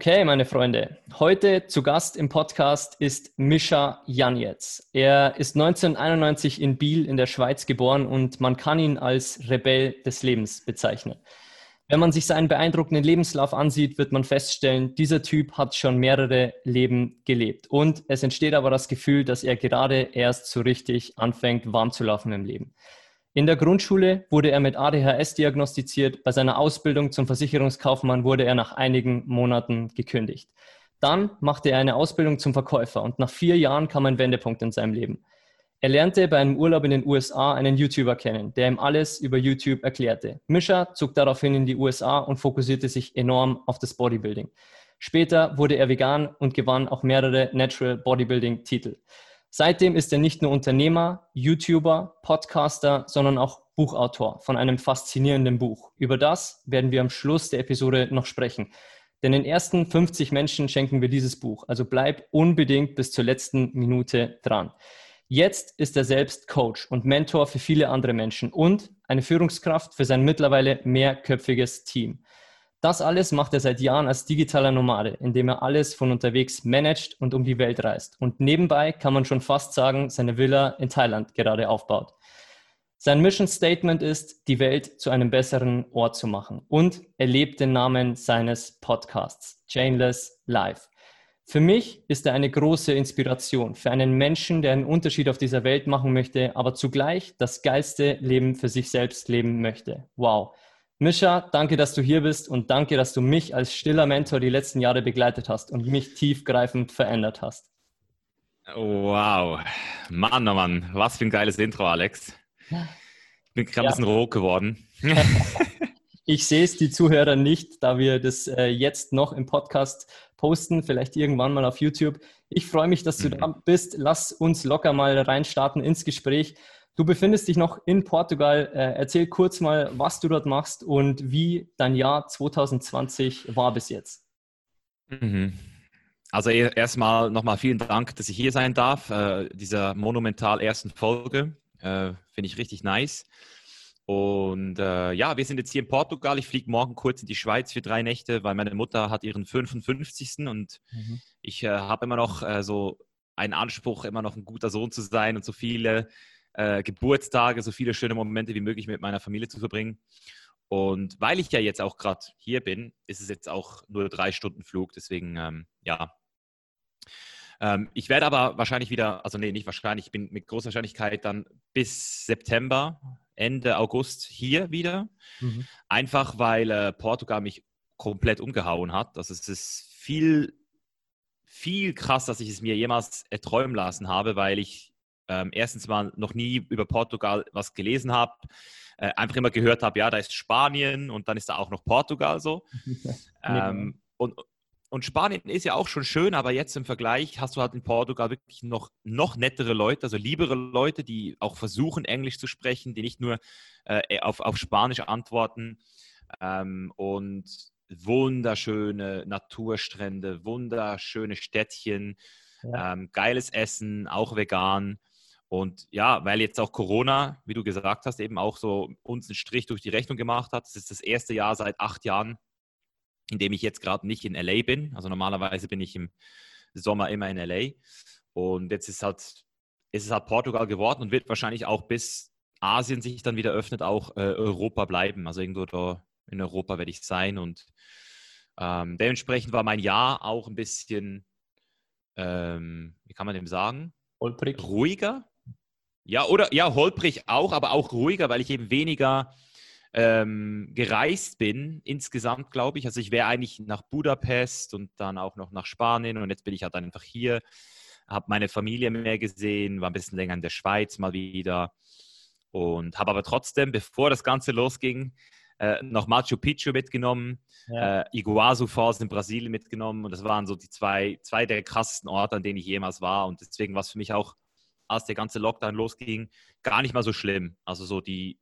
Okay, meine Freunde. Heute zu Gast im Podcast ist Mischa Janetz. Er ist 1991 in Biel in der Schweiz geboren und man kann ihn als Rebell des Lebens bezeichnen. Wenn man sich seinen beeindruckenden Lebenslauf ansieht, wird man feststellen, dieser Typ hat schon mehrere Leben gelebt. Und es entsteht aber das Gefühl, dass er gerade erst so richtig anfängt, warm zu laufen im Leben. In der Grundschule wurde er mit ADHS diagnostiziert. Bei seiner Ausbildung zum Versicherungskaufmann wurde er nach einigen Monaten gekündigt. Dann machte er eine Ausbildung zum Verkäufer und nach vier Jahren kam ein Wendepunkt in seinem Leben. Er lernte bei einem Urlaub in den USA einen YouTuber kennen, der ihm alles über YouTube erklärte. Mischa zog daraufhin in die USA und fokussierte sich enorm auf das Bodybuilding. Später wurde er vegan und gewann auch mehrere Natural Bodybuilding-Titel. Seitdem ist er nicht nur Unternehmer, YouTuber, Podcaster, sondern auch Buchautor von einem faszinierenden Buch. Über das werden wir am Schluss der Episode noch sprechen. Denn den ersten 50 Menschen schenken wir dieses Buch. Also bleib unbedingt bis zur letzten Minute dran. Jetzt ist er selbst Coach und Mentor für viele andere Menschen und eine Führungskraft für sein mittlerweile mehrköpfiges Team. Das alles macht er seit Jahren als digitaler Nomade, indem er alles von unterwegs managt und um die Welt reist. Und nebenbei kann man schon fast sagen, seine Villa in Thailand gerade aufbaut. Sein Mission Statement ist, die Welt zu einem besseren Ort zu machen. Und er lebt den Namen seines Podcasts, Chainless Life. Für mich ist er eine große Inspiration für einen Menschen, der einen Unterschied auf dieser Welt machen möchte, aber zugleich das geilste Leben für sich selbst leben möchte. Wow. Mischa, danke, dass du hier bist und danke, dass du mich als stiller Mentor die letzten Jahre begleitet hast und mich tiefgreifend verändert hast. Wow, Mann, oh Mann, was für ein geiles Intro, Alex. Ich bin gerade ja. ein bisschen rot geworden. ich sehe es, die Zuhörer nicht, da wir das äh, jetzt noch im Podcast posten, vielleicht irgendwann mal auf YouTube. Ich freue mich, dass du mhm. da bist. Lass uns locker mal reinstarten ins Gespräch. Du befindest dich noch in Portugal. Äh, erzähl kurz mal, was du dort machst und wie dein Jahr 2020 war bis jetzt. Mhm. Also erstmal nochmal vielen Dank, dass ich hier sein darf. Äh, dieser monumental ersten Folge äh, finde ich richtig nice. Und äh, ja, wir sind jetzt hier in Portugal. Ich fliege morgen kurz in die Schweiz für drei Nächte, weil meine Mutter hat ihren 55. Und mhm. ich äh, habe immer noch äh, so einen Anspruch, immer noch ein guter Sohn zu sein und so viele äh, Geburtstage, so viele schöne Momente wie möglich mit meiner Familie zu verbringen. Und weil ich ja jetzt auch gerade hier bin, ist es jetzt auch nur drei Stunden Flug. Deswegen, ähm, ja. Ähm, ich werde aber wahrscheinlich wieder, also nee, nicht wahrscheinlich, ich bin mit großer Wahrscheinlichkeit dann bis September, Ende August hier wieder. Mhm. Einfach weil äh, Portugal mich komplett umgehauen hat. Also es ist viel, viel krass, dass ich es mir jemals erträumen lassen habe, weil ich ähm, erstens mal noch nie über Portugal was gelesen habe, äh, einfach immer gehört habe, ja, da ist Spanien und dann ist da auch noch Portugal so. ähm, und, und Spanien ist ja auch schon schön, aber jetzt im Vergleich hast du halt in Portugal wirklich noch, noch nettere Leute, also liebere Leute, die auch versuchen, Englisch zu sprechen, die nicht nur äh, auf, auf Spanisch antworten. Ähm, und wunderschöne Naturstrände, wunderschöne Städtchen, ja. ähm, geiles Essen, auch vegan. Und ja, weil jetzt auch Corona, wie du gesagt hast, eben auch so uns einen Strich durch die Rechnung gemacht hat. Das ist das erste Jahr seit acht Jahren, in dem ich jetzt gerade nicht in LA bin. Also normalerweise bin ich im Sommer immer in LA. Und jetzt ist halt, ist es halt Portugal geworden und wird wahrscheinlich auch bis Asien sich dann wieder öffnet, auch äh, Europa bleiben. Also irgendwo da in Europa werde ich sein. Und ähm, dementsprechend war mein Jahr auch ein bisschen, ähm, wie kann man dem sagen? Holprig. Ruhiger, ja, oder ja, holprig auch, aber auch ruhiger, weil ich eben weniger ähm, gereist bin, insgesamt glaube ich. Also ich wäre eigentlich nach Budapest und dann auch noch nach Spanien und jetzt bin ich halt einfach hier, habe meine Familie mehr gesehen, war ein bisschen länger in der Schweiz mal wieder und habe aber trotzdem, bevor das Ganze losging, äh, noch Machu Picchu mitgenommen, ja. äh, Iguazu Falls in Brasilien mitgenommen und das waren so die zwei, zwei der krassesten Orte, an denen ich jemals war und deswegen war es für mich auch, als der ganze Lockdown losging, gar nicht mal so schlimm. Also so die,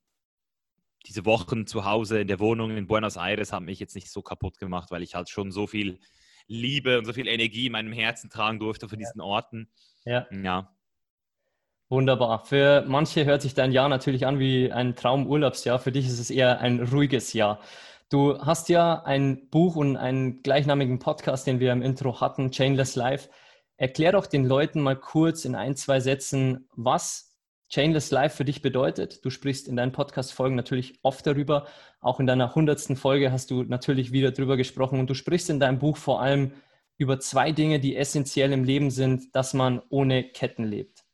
diese Wochen zu Hause in der Wohnung in Buenos Aires haben mich jetzt nicht so kaputt gemacht, weil ich halt schon so viel Liebe und so viel Energie in meinem Herzen tragen durfte von diesen Orten. Ja. ja. Wunderbar. Für manche hört sich dein Jahr natürlich an wie ein Traumurlaubsjahr. Für dich ist es eher ein ruhiges Jahr. Du hast ja ein Buch und einen gleichnamigen Podcast, den wir im Intro hatten, Chainless Life. Erklär doch den Leuten mal kurz in ein, zwei Sätzen, was Chainless Life für dich bedeutet. Du sprichst in deinen Podcast-Folgen natürlich oft darüber. Auch in deiner hundertsten Folge hast du natürlich wieder darüber gesprochen. Und du sprichst in deinem Buch vor allem über zwei Dinge, die essentiell im Leben sind, dass man ohne Ketten lebt.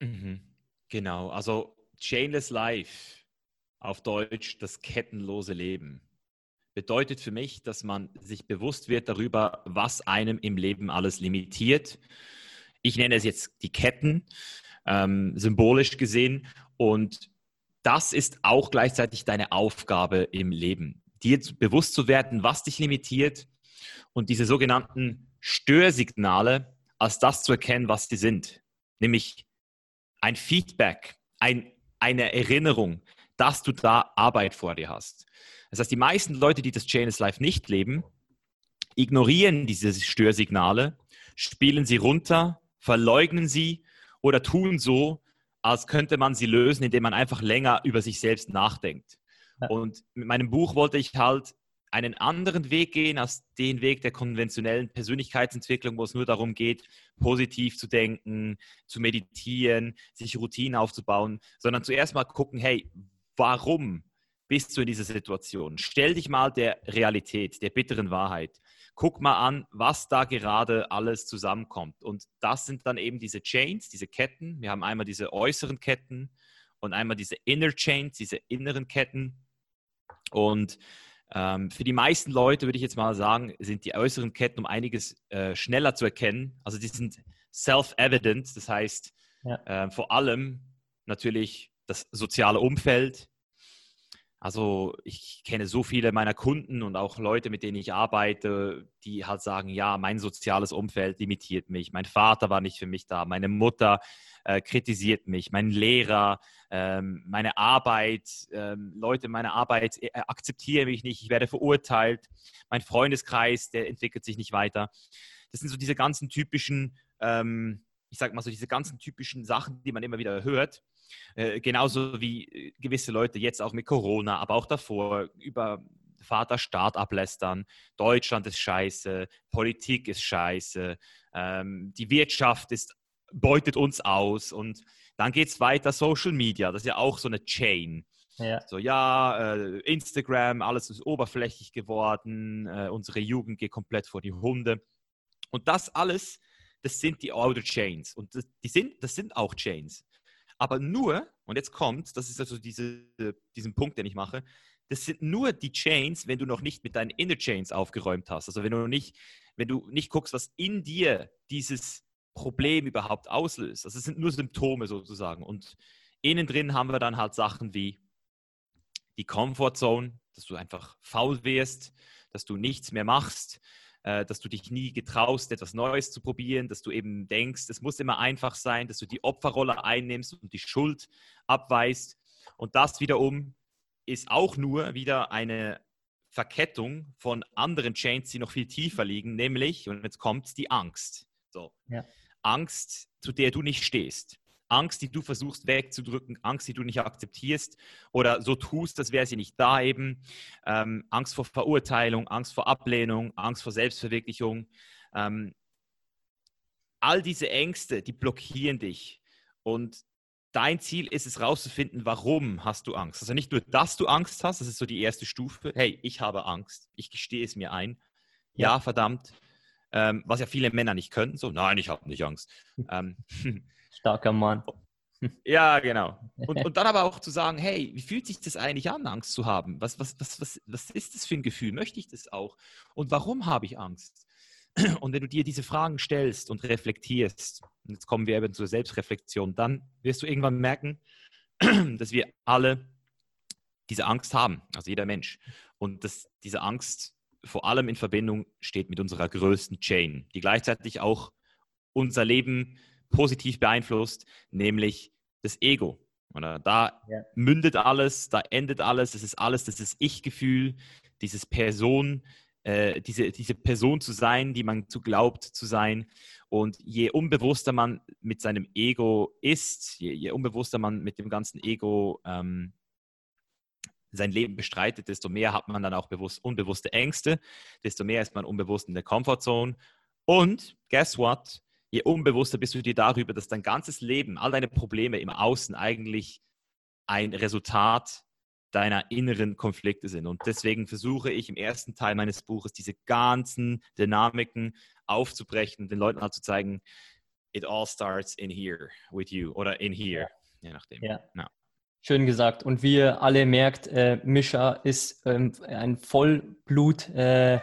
Mhm. Genau, also Chainless Life auf Deutsch das kettenlose Leben bedeutet für mich, dass man sich bewusst wird darüber, was einem im Leben alles limitiert. Ich nenne es jetzt die Ketten, ähm, symbolisch gesehen. Und das ist auch gleichzeitig deine Aufgabe im Leben, dir bewusst zu werden, was dich limitiert und diese sogenannten Störsignale als das zu erkennen, was sie sind. Nämlich ein Feedback, ein, eine Erinnerung, dass du da Arbeit vor dir hast. Das heißt, die meisten Leute, die das Chainless Life nicht leben, ignorieren diese Störsignale, spielen sie runter, verleugnen sie oder tun so, als könnte man sie lösen, indem man einfach länger über sich selbst nachdenkt. Ja. Und mit meinem Buch wollte ich halt einen anderen Weg gehen als den Weg der konventionellen Persönlichkeitsentwicklung, wo es nur darum geht, positiv zu denken, zu meditieren, sich Routinen aufzubauen, sondern zuerst mal gucken, hey, warum bist du in dieser Situation? Stell dich mal der Realität, der bitteren Wahrheit. Guck mal an, was da gerade alles zusammenkommt. Und das sind dann eben diese Chains, diese Ketten. Wir haben einmal diese äußeren Ketten und einmal diese Inner Chains, diese inneren Ketten. Und ähm, für die meisten Leute würde ich jetzt mal sagen, sind die äußeren Ketten um einiges äh, schneller zu erkennen. Also die sind self-evident, das heißt ja. äh, vor allem natürlich das soziale Umfeld. Also ich kenne so viele meiner Kunden und auch Leute, mit denen ich arbeite, die halt sagen, ja, mein soziales Umfeld limitiert mich. Mein Vater war nicht für mich da, meine Mutter äh, kritisiert mich, mein Lehrer, ähm, meine Arbeit, ähm, Leute, meine Arbeit äh, akzeptieren mich nicht, ich werde verurteilt, mein Freundeskreis, der entwickelt sich nicht weiter. Das sind so diese ganzen typischen, ähm, ich sag mal so, diese ganzen typischen Sachen, die man immer wieder hört. Äh, genauso wie äh, gewisse Leute jetzt auch mit Corona, aber auch davor über Vaterstaat ablästern. Deutschland ist scheiße, Politik ist scheiße, ähm, die Wirtschaft ist beutet uns aus. Und dann geht es weiter, Social Media, das ist ja auch so eine Chain. Ja. So, ja, äh, Instagram, alles ist oberflächlich geworden, äh, unsere Jugend geht komplett vor die Hunde. Und das alles, das sind die Outer Chains. Und das, die sind, das sind auch Chains. Aber nur, und jetzt kommt, das ist also diese, diesen Punkt, den ich mache, das sind nur die Chains, wenn du noch nicht mit deinen Inner Chains aufgeräumt hast. Also wenn du nicht, wenn du nicht guckst, was in dir dieses Problem überhaupt auslöst. Also es sind nur Symptome sozusagen. Und innen drin haben wir dann halt Sachen wie die Comfort Zone, dass du einfach faul wirst, dass du nichts mehr machst, äh, dass du dich nie getraust, etwas Neues zu probieren, dass du eben denkst, es muss immer einfach sein, dass du die Opferrolle einnimmst und die Schuld abweist. Und das wiederum ist auch nur wieder eine Verkettung von anderen Chains, die noch viel tiefer liegen, nämlich, und jetzt kommt die Angst. So. Ja. Angst, zu der du nicht stehst. Angst, die du versuchst wegzudrücken, Angst, die du nicht akzeptierst oder so tust, als wäre sie nicht da eben. Ähm, Angst vor Verurteilung, Angst vor Ablehnung, Angst vor Selbstverwirklichung. Ähm, all diese Ängste, die blockieren dich. Und dein Ziel ist es rauszufinden, warum hast du Angst. Also nicht nur, dass du Angst hast, das ist so die erste Stufe. Hey, ich habe Angst, ich gestehe es mir ein. Ja, verdammt, ähm, was ja viele Männer nicht können. So, nein, ich habe nicht Angst. Ähm, Starker Mann. Ja, genau. Und, und dann aber auch zu sagen, hey, wie fühlt sich das eigentlich an, Angst zu haben? Was, was, was, was, was ist das für ein Gefühl? Möchte ich das auch? Und warum habe ich Angst? Und wenn du dir diese Fragen stellst und reflektierst, und jetzt kommen wir eben zur Selbstreflexion, dann wirst du irgendwann merken, dass wir alle diese Angst haben, also jeder Mensch. Und dass diese Angst vor allem in Verbindung steht mit unserer größten Chain, die gleichzeitig auch unser Leben positiv beeinflusst, nämlich das Ego. Oder da ja. mündet alles, da endet alles, es ist alles, das ist Ich-Gefühl, dieses Person, äh, diese, diese Person zu sein, die man zu glaubt zu sein. Und je unbewusster man mit seinem Ego ist, je, je unbewusster man mit dem ganzen Ego ähm, sein Leben bestreitet, desto mehr hat man dann auch bewusst, unbewusste Ängste, desto mehr ist man unbewusst in der Comfortzone. Und guess what? Je unbewusster bist du dir darüber, dass dein ganzes Leben, all deine Probleme im Außen eigentlich ein Resultat deiner inneren Konflikte sind. Und deswegen versuche ich im ersten Teil meines Buches diese ganzen Dynamiken aufzubrechen und den Leuten halt zu zeigen, it all starts in here with you oder in here, je nachdem. Ja. ja. Schön gesagt. Und wie ihr alle merkt, äh, Mischa ist ähm, ein Vollblut äh,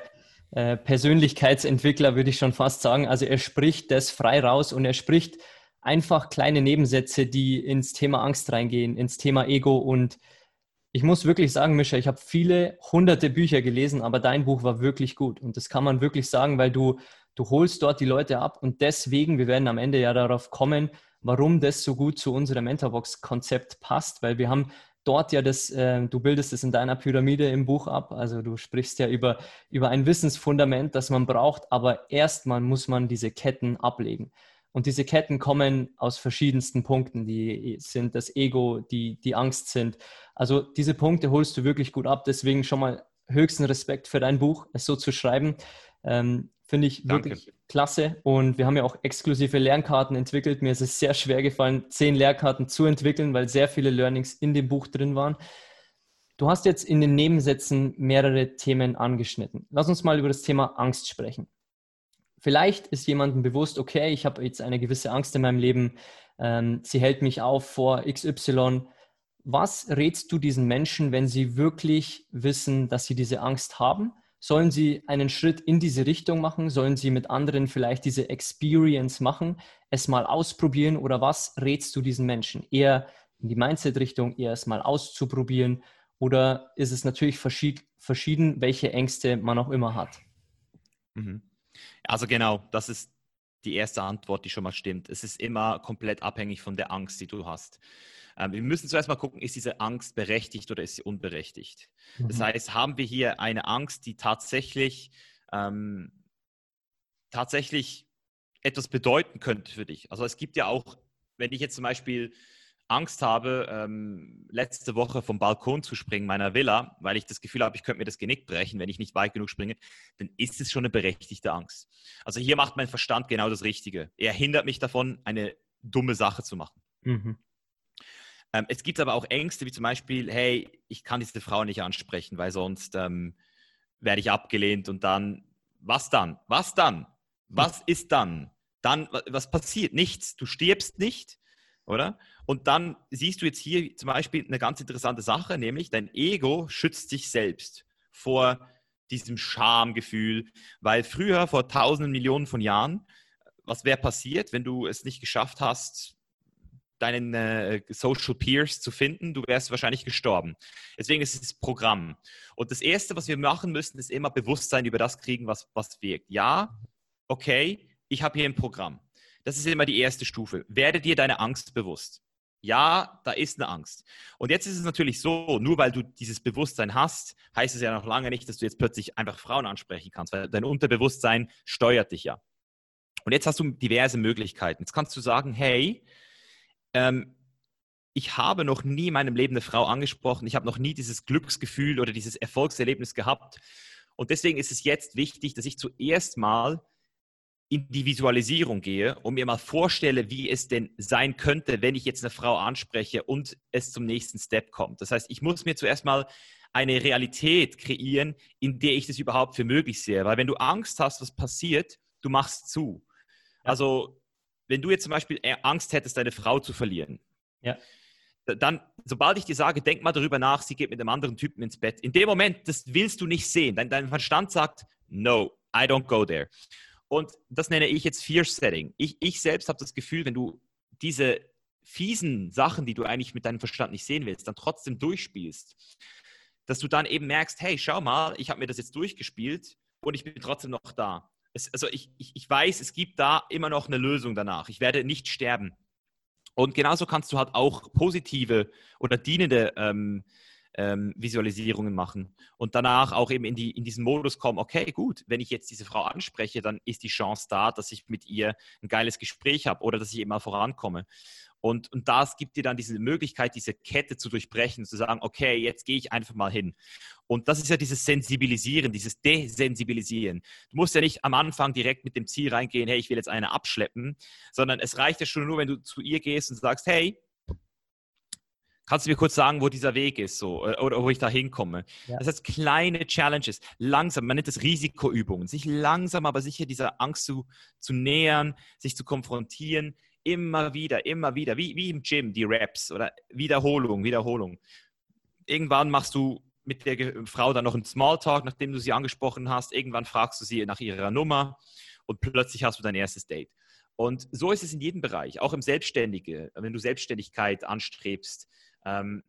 äh, Persönlichkeitsentwickler, würde ich schon fast sagen. Also er spricht das frei raus und er spricht einfach kleine Nebensätze, die ins Thema Angst reingehen, ins Thema Ego. Und ich muss wirklich sagen, Mischa, ich habe viele hunderte Bücher gelesen, aber dein Buch war wirklich gut. Und das kann man wirklich sagen, weil du, du holst dort die Leute ab. Und deswegen, wir werden am Ende ja darauf kommen, warum das so gut zu unserem Mentorbox-Konzept passt, weil wir haben dort ja das, äh, du bildest es in deiner Pyramide im Buch ab, also du sprichst ja über, über ein Wissensfundament, das man braucht, aber erstmal muss man diese Ketten ablegen. Und diese Ketten kommen aus verschiedensten Punkten, die sind das Ego, die, die Angst sind. Also diese Punkte holst du wirklich gut ab, deswegen schon mal höchsten Respekt für dein Buch, es so zu schreiben. Ähm, Finde ich Danke. wirklich klasse. Und wir haben ja auch exklusive Lernkarten entwickelt. Mir ist es sehr schwer gefallen, zehn Lehrkarten zu entwickeln, weil sehr viele Learnings in dem Buch drin waren. Du hast jetzt in den Nebensätzen mehrere Themen angeschnitten. Lass uns mal über das Thema Angst sprechen. Vielleicht ist jemandem bewusst, okay, ich habe jetzt eine gewisse Angst in meinem Leben, ähm, sie hält mich auf vor XY. Was rätst du diesen Menschen, wenn sie wirklich wissen, dass sie diese Angst haben Sollen sie einen Schritt in diese Richtung machen? Sollen sie mit anderen vielleicht diese Experience machen, es mal ausprobieren? Oder was rätst du diesen Menschen? Eher in die Mindset-Richtung, eher es mal auszuprobieren? Oder ist es natürlich verschieden, welche Ängste man auch immer hat? Mhm. Also genau, das ist die erste Antwort, die schon mal stimmt. Es ist immer komplett abhängig von der Angst, die du hast. Ähm, wir müssen zuerst mal gucken, ist diese Angst berechtigt oder ist sie unberechtigt? Mhm. Das heißt, haben wir hier eine Angst, die tatsächlich, ähm, tatsächlich etwas bedeuten könnte für dich? Also es gibt ja auch, wenn ich jetzt zum Beispiel Angst habe, ähm, letzte Woche vom Balkon zu springen meiner Villa, weil ich das Gefühl habe, ich könnte mir das Genick brechen, wenn ich nicht weit genug springe, dann ist es schon eine berechtigte Angst. Also hier macht mein Verstand genau das Richtige. Er hindert mich davon, eine dumme Sache zu machen. Mhm. Ähm, es gibt aber auch Ängste, wie zum Beispiel, hey, ich kann diese Frau nicht ansprechen, weil sonst ähm, werde ich abgelehnt und dann, was dann? Was dann? Was ist dann? Dann, was passiert? Nichts. Du stirbst nicht, oder? Und dann siehst du jetzt hier zum Beispiel eine ganz interessante Sache, nämlich dein Ego schützt sich selbst vor diesem Schamgefühl, weil früher, vor tausenden Millionen von Jahren, was wäre passiert, wenn du es nicht geschafft hast, deinen äh, Social Peers zu finden, du wärst wahrscheinlich gestorben. Deswegen ist es Programm. Und das Erste, was wir machen müssen, ist immer Bewusstsein über das kriegen, was, was wirkt. Ja, okay, ich habe hier ein Programm. Das ist immer die erste Stufe. Werde dir deine Angst bewusst. Ja, da ist eine Angst. Und jetzt ist es natürlich so, nur weil du dieses Bewusstsein hast, heißt es ja noch lange nicht, dass du jetzt plötzlich einfach Frauen ansprechen kannst, weil dein Unterbewusstsein steuert dich ja. Und jetzt hast du diverse Möglichkeiten. Jetzt kannst du sagen, hey, ähm, ich habe noch nie in meinem Leben eine Frau angesprochen. Ich habe noch nie dieses Glücksgefühl oder dieses Erfolgserlebnis gehabt. Und deswegen ist es jetzt wichtig, dass ich zuerst mal in die Visualisierung gehe und mir mal vorstelle, wie es denn sein könnte, wenn ich jetzt eine Frau anspreche und es zum nächsten Step kommt. Das heißt, ich muss mir zuerst mal eine Realität kreieren, in der ich das überhaupt für möglich sehe. Weil wenn du Angst hast, was passiert, du machst zu. Also wenn du jetzt zum Beispiel Angst hättest, deine Frau zu verlieren, Ja. Dann, sobald ich dir sage, denk mal darüber nach, sie geht mit einem anderen Typen ins Bett. In dem Moment, das willst du nicht sehen. Dein, dein Verstand sagt, no, I don't go there. Und das nenne ich jetzt Fear Setting. Ich, ich selbst habe das Gefühl, wenn du diese fiesen Sachen, die du eigentlich mit deinem Verstand nicht sehen willst, dann trotzdem durchspielst, dass du dann eben merkst, hey, schau mal, ich habe mir das jetzt durchgespielt und ich bin trotzdem noch da. Es, also ich, ich, ich weiß, es gibt da immer noch eine Lösung danach. Ich werde nicht sterben. Und genauso kannst du halt auch positive oder dienende ähm, ähm, Visualisierungen machen und danach auch eben in, die, in diesen Modus kommen, okay, gut, wenn ich jetzt diese Frau anspreche, dann ist die Chance da, dass ich mit ihr ein geiles Gespräch habe oder dass ich eben mal vorankomme. Und, und das gibt dir dann diese Möglichkeit, diese Kette zu durchbrechen, zu sagen, okay, jetzt gehe ich einfach mal hin. Und das ist ja dieses Sensibilisieren, dieses Desensibilisieren. Du musst ja nicht am Anfang direkt mit dem Ziel reingehen, hey, ich will jetzt eine abschleppen, sondern es reicht ja schon nur, wenn du zu ihr gehst und sagst, hey, kannst du mir kurz sagen, wo dieser Weg ist so, äh, oder wo ich da hinkomme? Ja. Das heißt, kleine Challenges, langsam, man nennt das Risikoübungen, sich langsam aber sicher dieser Angst zu, zu nähern, sich zu konfrontieren, Immer wieder, immer wieder, wie, wie im Gym, die Raps oder Wiederholung, Wiederholung. Irgendwann machst du mit der Frau dann noch einen Smalltalk, nachdem du sie angesprochen hast. Irgendwann fragst du sie nach ihrer Nummer und plötzlich hast du dein erstes Date. Und so ist es in jedem Bereich, auch im Selbstständige, wenn du Selbstständigkeit anstrebst. Ähm,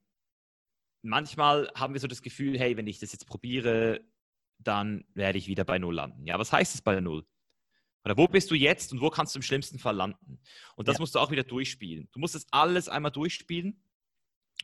manchmal haben wir so das Gefühl, hey, wenn ich das jetzt probiere, dann werde ich wieder bei Null landen. Ja, was heißt es bei Null? Oder wo bist du jetzt und wo kannst du im schlimmsten Fall landen? Und das ja. musst du auch wieder durchspielen. Du musst das alles einmal durchspielen.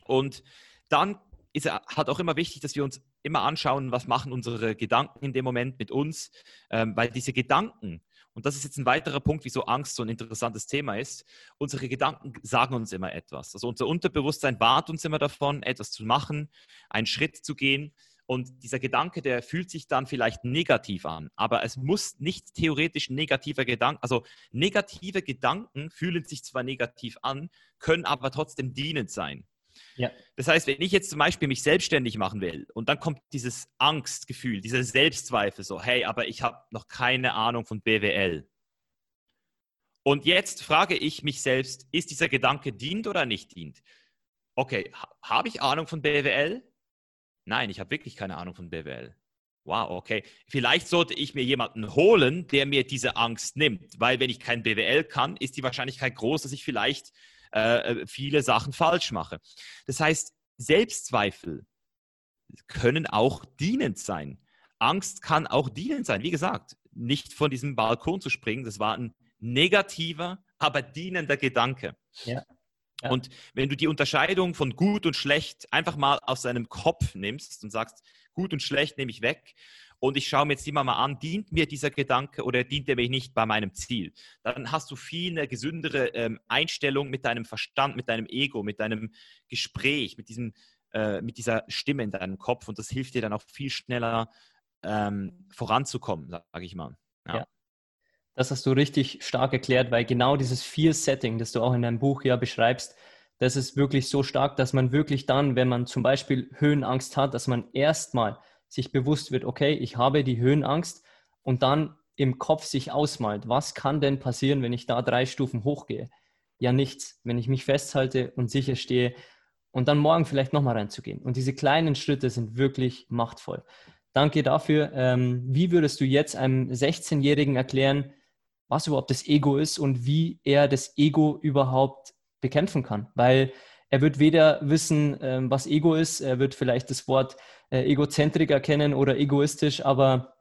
Und dann ist es halt auch immer wichtig, dass wir uns immer anschauen, was machen unsere Gedanken in dem Moment mit uns. Ähm, weil diese Gedanken, und das ist jetzt ein weiterer Punkt, wieso Angst so ein interessantes Thema ist, unsere Gedanken sagen uns immer etwas. Also unser Unterbewusstsein bat uns immer davon, etwas zu machen, einen Schritt zu gehen. Und dieser Gedanke, der fühlt sich dann vielleicht negativ an, aber es muss nicht theoretisch negativer Gedanke, also negative Gedanken fühlen sich zwar negativ an, können aber trotzdem dienend sein. Ja. Das heißt, wenn ich jetzt zum Beispiel mich selbstständig machen will und dann kommt dieses Angstgefühl, dieser Selbstzweifel, so, hey, aber ich habe noch keine Ahnung von BWL. Und jetzt frage ich mich selbst, ist dieser Gedanke dient oder nicht dient? Okay, habe ich Ahnung von BWL? Nein, ich habe wirklich keine Ahnung von BWL. Wow, okay. Vielleicht sollte ich mir jemanden holen, der mir diese Angst nimmt, weil wenn ich kein BWL kann, ist die Wahrscheinlichkeit groß, dass ich vielleicht äh, viele Sachen falsch mache. Das heißt, Selbstzweifel können auch dienend sein. Angst kann auch dienend sein. Wie gesagt, nicht von diesem Balkon zu springen, das war ein negativer, aber dienender Gedanke. Ja. Ja. Und wenn du die Unterscheidung von gut und schlecht einfach mal aus deinem Kopf nimmst und sagst, gut und schlecht nehme ich weg und ich schaue mir jetzt immer mal an, dient mir dieser Gedanke oder dient er mir nicht bei meinem Ziel, dann hast du viel eine gesündere ähm, Einstellung mit deinem Verstand, mit deinem Ego, mit deinem Gespräch, mit, diesem, äh, mit dieser Stimme in deinem Kopf und das hilft dir dann auch viel schneller ähm, voranzukommen, sage ich mal. ja. ja. Das hast du richtig stark erklärt, weil genau dieses Fear-Setting, das du auch in deinem Buch ja beschreibst, das ist wirklich so stark, dass man wirklich dann, wenn man zum Beispiel Höhenangst hat, dass man erstmal sich bewusst wird, okay, ich habe die Höhenangst und dann im Kopf sich ausmalt, was kann denn passieren, wenn ich da drei Stufen hochgehe? Ja, nichts, wenn ich mich festhalte und sicher stehe und dann morgen vielleicht nochmal reinzugehen. Und diese kleinen Schritte sind wirklich machtvoll. Danke dafür. Ähm, wie würdest du jetzt einem 16-Jährigen erklären, was überhaupt das Ego ist und wie er das Ego überhaupt bekämpfen kann. Weil er wird weder wissen, ähm, was Ego ist, er wird vielleicht das Wort äh, Egozentriker kennen oder egoistisch, aber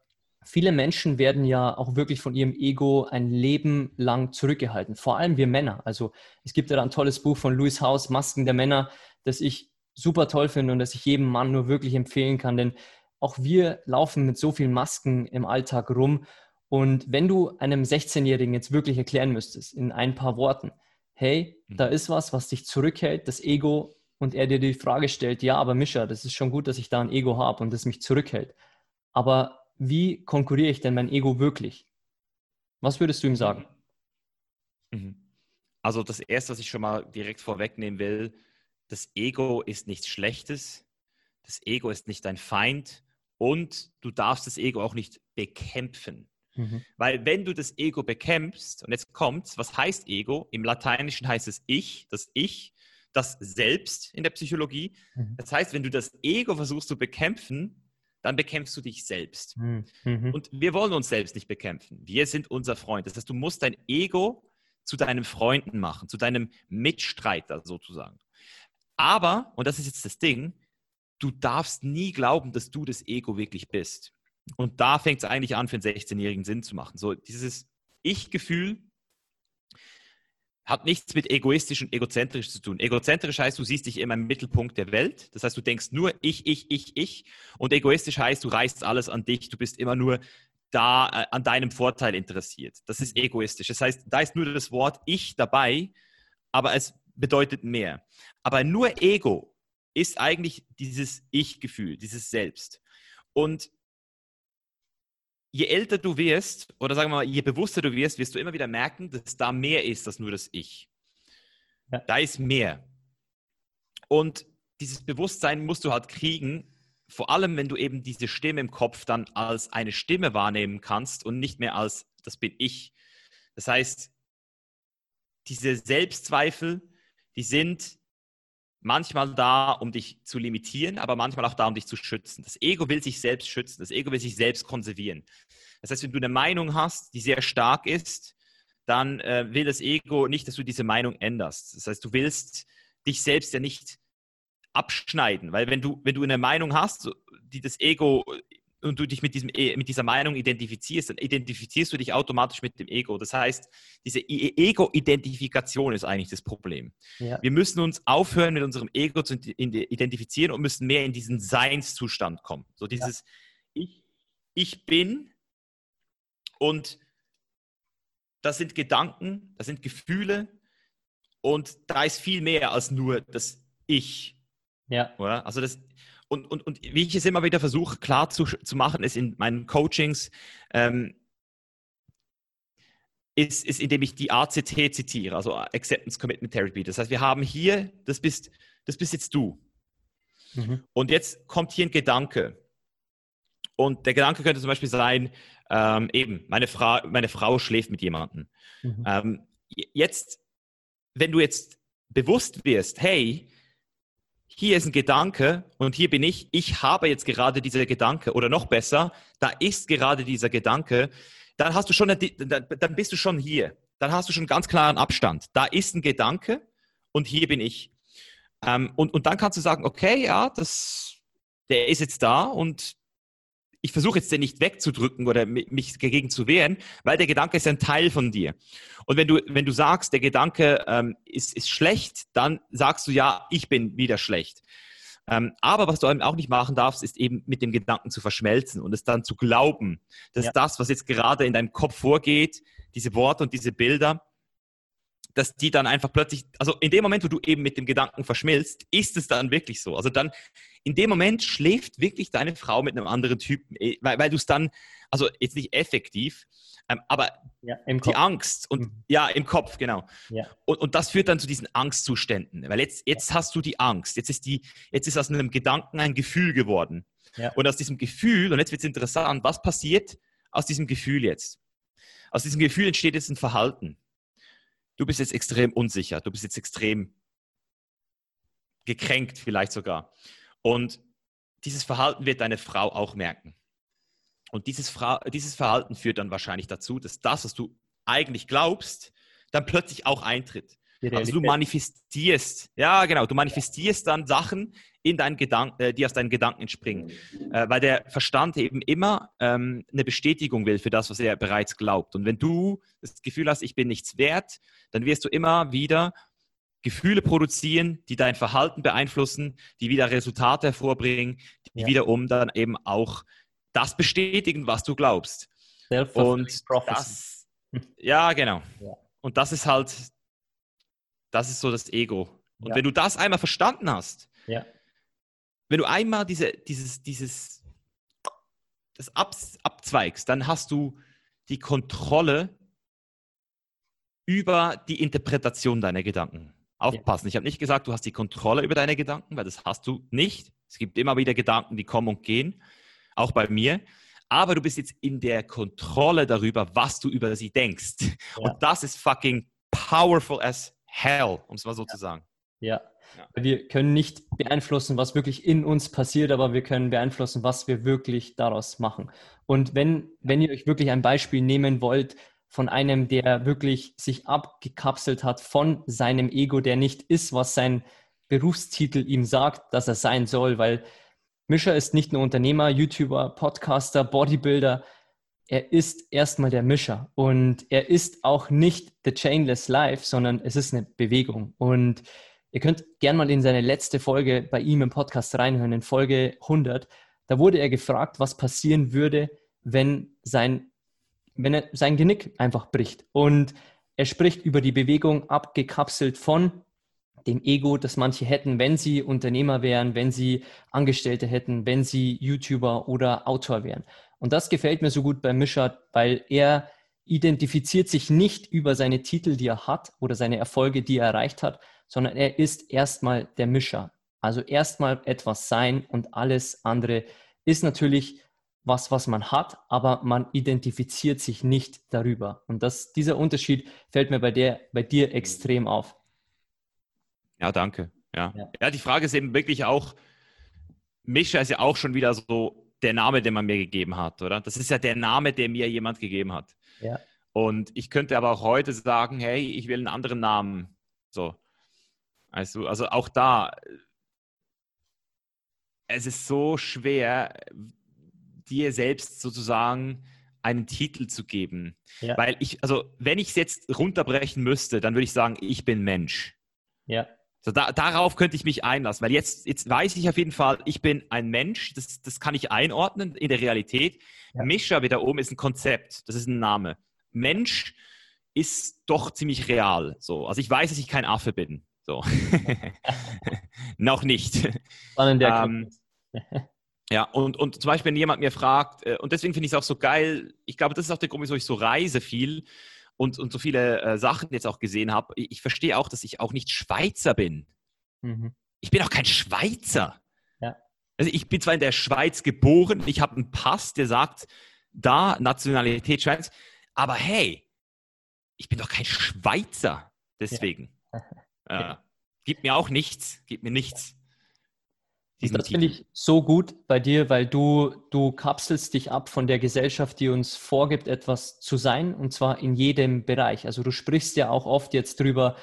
viele Menschen werden ja auch wirklich von ihrem Ego ein Leben lang zurückgehalten. Vor allem wir Männer. Also es gibt ja ein tolles Buch von Louis Haus, Masken der Männer, das ich super toll finde und das ich jedem Mann nur wirklich empfehlen kann, denn auch wir laufen mit so vielen Masken im Alltag rum und wenn du einem 16-Jährigen jetzt wirklich erklären müsstest, in ein paar Worten, hey, mhm. da ist was, was dich zurückhält, das Ego, und er dir die Frage stellt, ja, aber Mischa, das ist schon gut, dass ich da ein Ego habe und das mich zurückhält. Aber wie konkurriere ich denn mein Ego wirklich? Was würdest du ihm sagen? Mhm. Also das Erste, was ich schon mal direkt vorwegnehmen will, das Ego ist nichts Schlechtes, das Ego ist nicht dein Feind und du darfst das Ego auch nicht bekämpfen. Mhm. Weil wenn du das Ego bekämpfst, und jetzt kommt's, was heißt Ego? Im Lateinischen heißt es Ich, das Ich. das Selbst in der Psychologie. Mhm. Das heißt, wenn du das Ego versuchst zu bekämpfen, dann bekämpfst du dich selbst. Mhm. mhm. Und wir wollen uns selbst nicht bekämpfen. Wir sind unser Freund. Das heißt, du musst dein Ego zu deinem Freunden machen, zu deinem Mitstreiter sozusagen. Aber, und das ist jetzt das Ding, du darfst nie glauben, dass du das Ego wirklich bist. Und da fängt es eigentlich an, für einen 16-Jährigen Sinn zu machen. So dieses Ich-Gefühl hat nichts mit egoistisch und egozentrisch zu tun. Egozentrisch heißt, du siehst dich immer im Mittelpunkt der Welt. Das heißt, du denkst nur ich, ich, ich, ich. Und egoistisch heißt, du reißt alles an dich. Du bist immer nur da äh, an deinem Vorteil interessiert. Das ist egoistisch. Das heißt, da ist nur das Wort ich dabei, aber es bedeutet mehr. Aber nur Ego ist eigentlich dieses Ich-Gefühl, dieses Selbst. Und je älter du wirst, oder sagen wir mal, je bewusster du wirst, wirst du immer wieder merken, dass da mehr ist als nur das Ich. Ja. Da ist mehr. Und dieses Bewusstsein musst du halt kriegen, vor allem wenn du eben diese Stimme im Kopf dann als eine Stimme wahrnehmen kannst und nicht mehr als das bin ich. Das heißt, diese Selbstzweifel, die sind manchmal da, um dich zu limitieren, aber manchmal auch da, um dich zu schützen. Das Ego will sich selbst schützen, das Ego will sich selbst konservieren. Das heißt, wenn du eine Meinung hast, die sehr stark ist, dann äh, will das Ego nicht, dass du diese Meinung änderst. Das heißt, du willst dich selbst ja nicht abschneiden, weil wenn du, wenn du eine Meinung hast, die das Ego und du dich mit, diesem, e, mit dieser Meinung identifizierst, dann identifizierst du dich automatisch mit dem Ego. Das heißt, diese Ego-Identifikation ist eigentlich das Problem. Ja. Wir müssen uns aufhören, mit unserem Ego zu identifizieren und müssen mehr in diesen Seinszustand kommen. So dieses ja. ich, ich bin und das sind Gedanken, das sind Gefühle und da ist viel mehr als nur das Ich. Ja. Oder? Also das, und, und, und wie ich es immer wieder versuche, klar zu, zu machen, ist in meinen Coachings, ähm, ist, ist, indem ich die ACT zitiere, also Acceptance Commitment Therapy. Das heißt, wir haben hier, das bist, das bist jetzt du. Mhm. Und jetzt kommt hier ein Gedanke. Und der Gedanke könnte zum Beispiel sein, ähm, eben, meine, Fra meine Frau schläft mit jemandem. Mhm. Ähm, jetzt, wenn du jetzt bewusst wirst, hey, hier ist ein Gedanke und hier bin ich, ich habe jetzt gerade dieser Gedanke oder noch besser, da ist gerade dieser Gedanke, dann hast du schon, eine, dann bist du schon hier. Dann hast du schon einen ganz klaren Abstand. Da ist ein Gedanke und hier bin ich. Ähm, und, und dann kannst du sagen, okay, ja, das, der ist jetzt da und ich versuche jetzt den nicht wegzudrücken oder mich dagegen zu wehren, weil der Gedanke ist ein Teil von dir. Und wenn du, wenn du sagst, der Gedanke ähm, ist, ist schlecht, dann sagst du ja, ich bin wieder schlecht. Ähm, aber was du eben auch nicht machen darfst, ist eben mit dem Gedanken zu verschmelzen und es dann zu glauben, dass ja. das, was jetzt gerade in deinem Kopf vorgeht, diese Worte und diese Bilder, dass die dann einfach plötzlich, also in dem Moment, wo du eben mit dem Gedanken verschmilzt, ist es dann wirklich so. Also dann, in dem Moment schläft wirklich deine Frau mit einem anderen Typen, eh, weil, weil du es dann, also jetzt nicht effektiv, ähm, aber ja, die Angst und mhm. ja, im Kopf, genau. Ja. Und, und das führt dann zu diesen Angstzuständen. Weil jetzt, jetzt hast du die Angst. Jetzt ist die, jetzt ist aus einem Gedanken ein Gefühl geworden. Ja. Und aus diesem Gefühl, und jetzt wird es interessant, was passiert aus diesem Gefühl jetzt? Aus diesem Gefühl entsteht jetzt ein Verhalten du bist jetzt extrem unsicher, du bist jetzt extrem gekränkt vielleicht sogar. Und dieses Verhalten wird deine Frau auch merken. Und dieses, Fra dieses Verhalten führt dann wahrscheinlich dazu, dass das, was du eigentlich glaubst, dann plötzlich auch eintritt. Also du manifestierst, ja genau, du manifestierst dann Sachen, in deinen Gedanken, äh, die aus deinen Gedanken entspringen. Äh, weil der Verstand eben immer ähm, eine Bestätigung will für das, was er bereits glaubt. Und wenn du das Gefühl hast, ich bin nichts wert, dann wirst du immer wieder Gefühle produzieren, die dein Verhalten beeinflussen, die wieder Resultate hervorbringen, die ja. wiederum dann eben auch das bestätigen, was du glaubst. Und das, ja, genau. Ja. Und das ist halt, das ist so das Ego. Und ja. wenn du das einmal verstanden hast, ja wenn du einmal diese, dieses, dieses, das ab, abzweigst, dann hast du die Kontrolle über die Interpretation deiner Gedanken. Aufpassen. Ja. Ich habe nicht gesagt, du hast die Kontrolle über deine Gedanken, weil das hast du nicht. Es gibt immer wieder Gedanken, die kommen und gehen, auch bei mir. Aber du bist jetzt in der Kontrolle darüber, was du über sie denkst. Ja. Und das ist fucking powerful as hell, um es mal so ja. zu sagen. Ja, Ja. Wir können nicht beeinflussen, was wirklich in uns passiert, aber wir können beeinflussen, was wir wirklich daraus machen. Und wenn, wenn ihr euch wirklich ein Beispiel nehmen wollt von einem, der wirklich sich abgekapselt hat von seinem Ego, der nicht ist, was sein Berufstitel ihm sagt, dass er sein soll, weil Mischer ist nicht nur Unternehmer, YouTuber, Podcaster, Bodybuilder, er ist erstmal der Mischer und er ist auch nicht the chainless life, sondern es ist eine Bewegung. Und ihr könnt gern mal in seine letzte Folge bei ihm im Podcast reinhören, in Folge 100. Da wurde er gefragt, was passieren würde, wenn sein, wenn er sein Genick einfach bricht. Und er spricht über die Bewegung abgekapselt von dem Ego, das manche hätten, wenn sie Unternehmer wären, wenn sie Angestellte hätten, wenn sie YouTuber oder Autor wären. Und das gefällt mir so gut bei Mischa, weil er identifiziert sich nicht über seine Titel, die er hat oder seine Erfolge, die er erreicht hat, sondern er ist erstmal der Mischer. Also erstmal etwas sein und alles andere ist natürlich was, was man hat, aber man identifiziert sich nicht darüber. Und das, dieser Unterschied fällt mir bei, der, bei dir extrem auf. Ja, danke. Ja. ja. ja, die Frage ist eben wirklich auch, Mischa ist ja auch schon wieder so der Name, den man mir gegeben hat, oder? Das ist ja der Name, der mir jemand gegeben hat. Ja. Und ich könnte aber auch heute sagen, hey, ich will einen anderen Namen. So. Also, also auch da, es ist so schwer, dir selbst sozusagen einen Titel zu geben. Ja. Weil ich, also wenn ich es jetzt runterbrechen müsste, dann würde ich sagen, ich bin Mensch. Ja. So, da, darauf könnte ich mich einlassen, weil jetzt, jetzt weiß ich auf jeden Fall, ich bin ein Mensch, das, das kann ich einordnen in der Realität. Ja. Mischa wieder oben ist ein Konzept, das ist ein Name. Mensch ist doch ziemlich real. So. Also ich weiß, dass ich kein Affe bin. So. Noch nicht. Ähm, ja, und, und zum Beispiel, wenn jemand mir fragt, äh, und deswegen finde ich es auch so geil, ich glaube, das ist auch der Grund, wieso ich so reise viel, und, und so viele äh, Sachen jetzt auch gesehen habe, ich, ich verstehe auch, dass ich auch nicht Schweizer bin. Mhm. Ich bin auch kein Schweizer. Ja. Also ich bin zwar in der Schweiz geboren, ich habe einen Pass, der sagt, da Nationalität Schweiz, aber hey, ich bin doch kein Schweizer. Deswegen. Ja. Äh, gibt mir auch nichts, gibt mir nichts. Das finde ich so gut bei dir, weil du, du kapselst dich ab von der Gesellschaft, die uns vorgibt, etwas zu sein, und zwar in jedem Bereich. Also du sprichst ja auch oft jetzt drüber,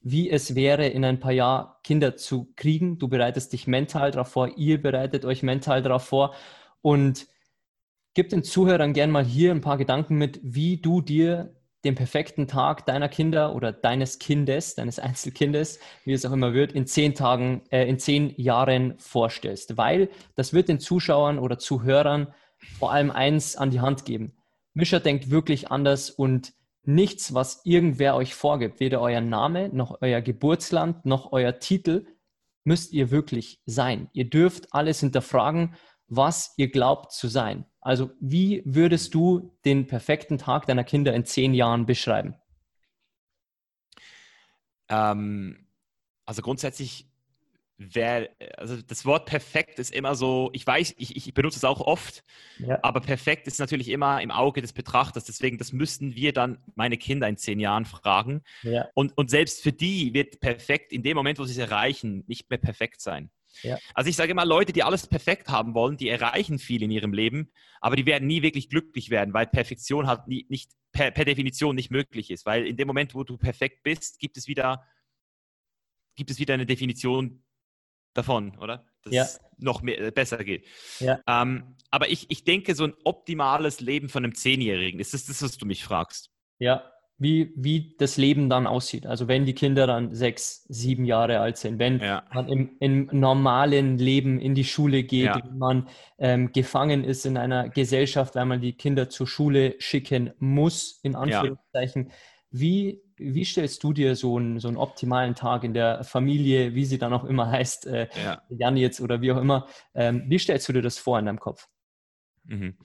wie es wäre, in ein paar Jahren Kinder zu kriegen. Du bereitest dich mental darauf vor, ihr bereitet euch mental darauf vor. Und gib den Zuhörern gern mal hier ein paar Gedanken mit, wie du dir den perfekten Tag deiner Kinder oder deines Kindes, deines Einzelkindes, wie es auch immer wird, in zehn Tagen, äh, in zehn Jahren vorstellst. Weil das wird den Zuschauern oder Zuhörern vor allem eins an die Hand geben. Mischer denkt wirklich anders und nichts, was irgendwer euch vorgibt, weder euer Name noch euer Geburtsland noch euer Titel, müsst ihr wirklich sein. Ihr dürft alles hinterfragen, was ihr glaubt zu sein. Also wie würdest du den perfekten Tag deiner Kinder in zehn Jahren beschreiben? Ähm, also grundsätzlich wäre, also das Wort perfekt ist immer so, ich weiß, ich, ich benutze es auch oft, ja. aber perfekt ist natürlich immer im Auge des Betrachters. Deswegen, das müssten wir dann meine Kinder in zehn Jahren fragen. Ja. Und, und selbst für die wird perfekt in dem Moment, wo sie es erreichen, nicht mehr perfekt sein. Ja. Also ich sage immer, Leute, die alles perfekt haben wollen, die erreichen viel in ihrem Leben, aber die werden nie wirklich glücklich werden, weil Perfektion halt nie, nicht per, per, Definition nicht möglich ist. Weil in dem Moment, wo du perfekt bist, gibt es wieder, gibt es wieder eine Definition davon, oder? Dass ja. es noch mehr, äh, besser geht. Ja. Ähm, aber ich, ich denke, so ein optimales Leben von einem Zehnjährigen, ist das das, was du mich fragst? Ja, wie, wie das Leben dann aussieht. Also wenn die Kinder dann sechs, sieben Jahre alt sind, wenn ja. man im, im, normalen Leben in die Schule geht, ja. wenn man ähm, gefangen ist in einer Gesellschaft, weil man die Kinder zur Schule schicken muss, in Anführungszeichen. Ja. Wie, wie stellst du dir so einen, so einen optimalen Tag in der Familie, wie sie dann auch immer heißt, äh, Jan jetzt oder wie auch immer, ähm, wie stellst du dir das vor in deinem Kopf? Mhm.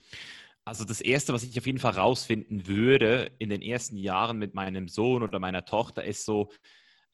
Also das Erste, was ich auf jeden Fall rausfinden würde in den ersten Jahren mit meinem Sohn oder meiner Tochter, ist so,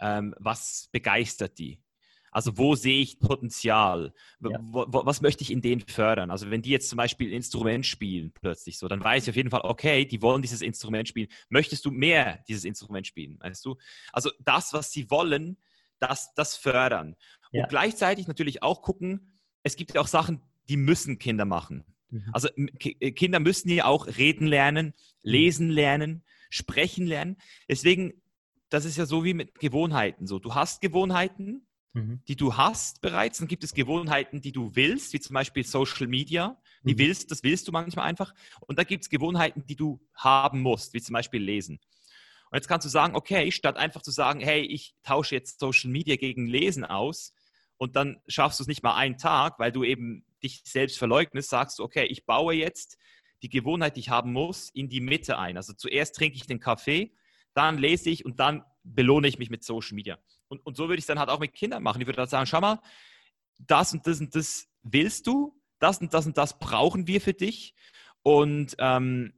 ähm, was begeistert die? Also wo sehe ich Potenzial? Ja. Was möchte ich in denen fördern? Also wenn die jetzt zum Beispiel ein Instrument spielen plötzlich so, dann weiß ich auf jeden Fall, okay, die wollen dieses Instrument spielen. Möchtest du mehr dieses Instrument spielen? Weißt du? Also das, was sie wollen, das, das fördern. Ja. Und gleichzeitig natürlich auch gucken, es gibt ja auch Sachen, die müssen Kinder machen. Mhm. Also äh, Kinder müssen ja auch reden lernen, mhm. lesen lernen, sprechen lernen. Deswegen, das ist ja so wie mit Gewohnheiten. So, du hast Gewohnheiten, mhm. die du hast bereits, dann gibt es Gewohnheiten, die du willst, wie zum Beispiel Social Media. Die mhm. willst, das willst du manchmal einfach. Und da gibt es Gewohnheiten, die du haben musst, wie zum Beispiel Lesen. Und jetzt kannst du sagen, okay, statt einfach zu sagen, hey, ich tausche jetzt Social Media gegen Lesen aus und dann schaffst du es nicht mal einen Tag, weil du eben dich selbst verleugnest, sagst du, okay, ich baue jetzt die Gewohnheit, die ich haben muss, in die Mitte ein. Also zuerst trinke ich den Kaffee, dann lese ich und dann belohne ich mich mit Social Media. Und, und so würde ich es dann halt auch mit Kindern machen. Ich würde dann sagen, schau mal, das und das und das willst du, das und das und das brauchen wir für dich. Und ähm,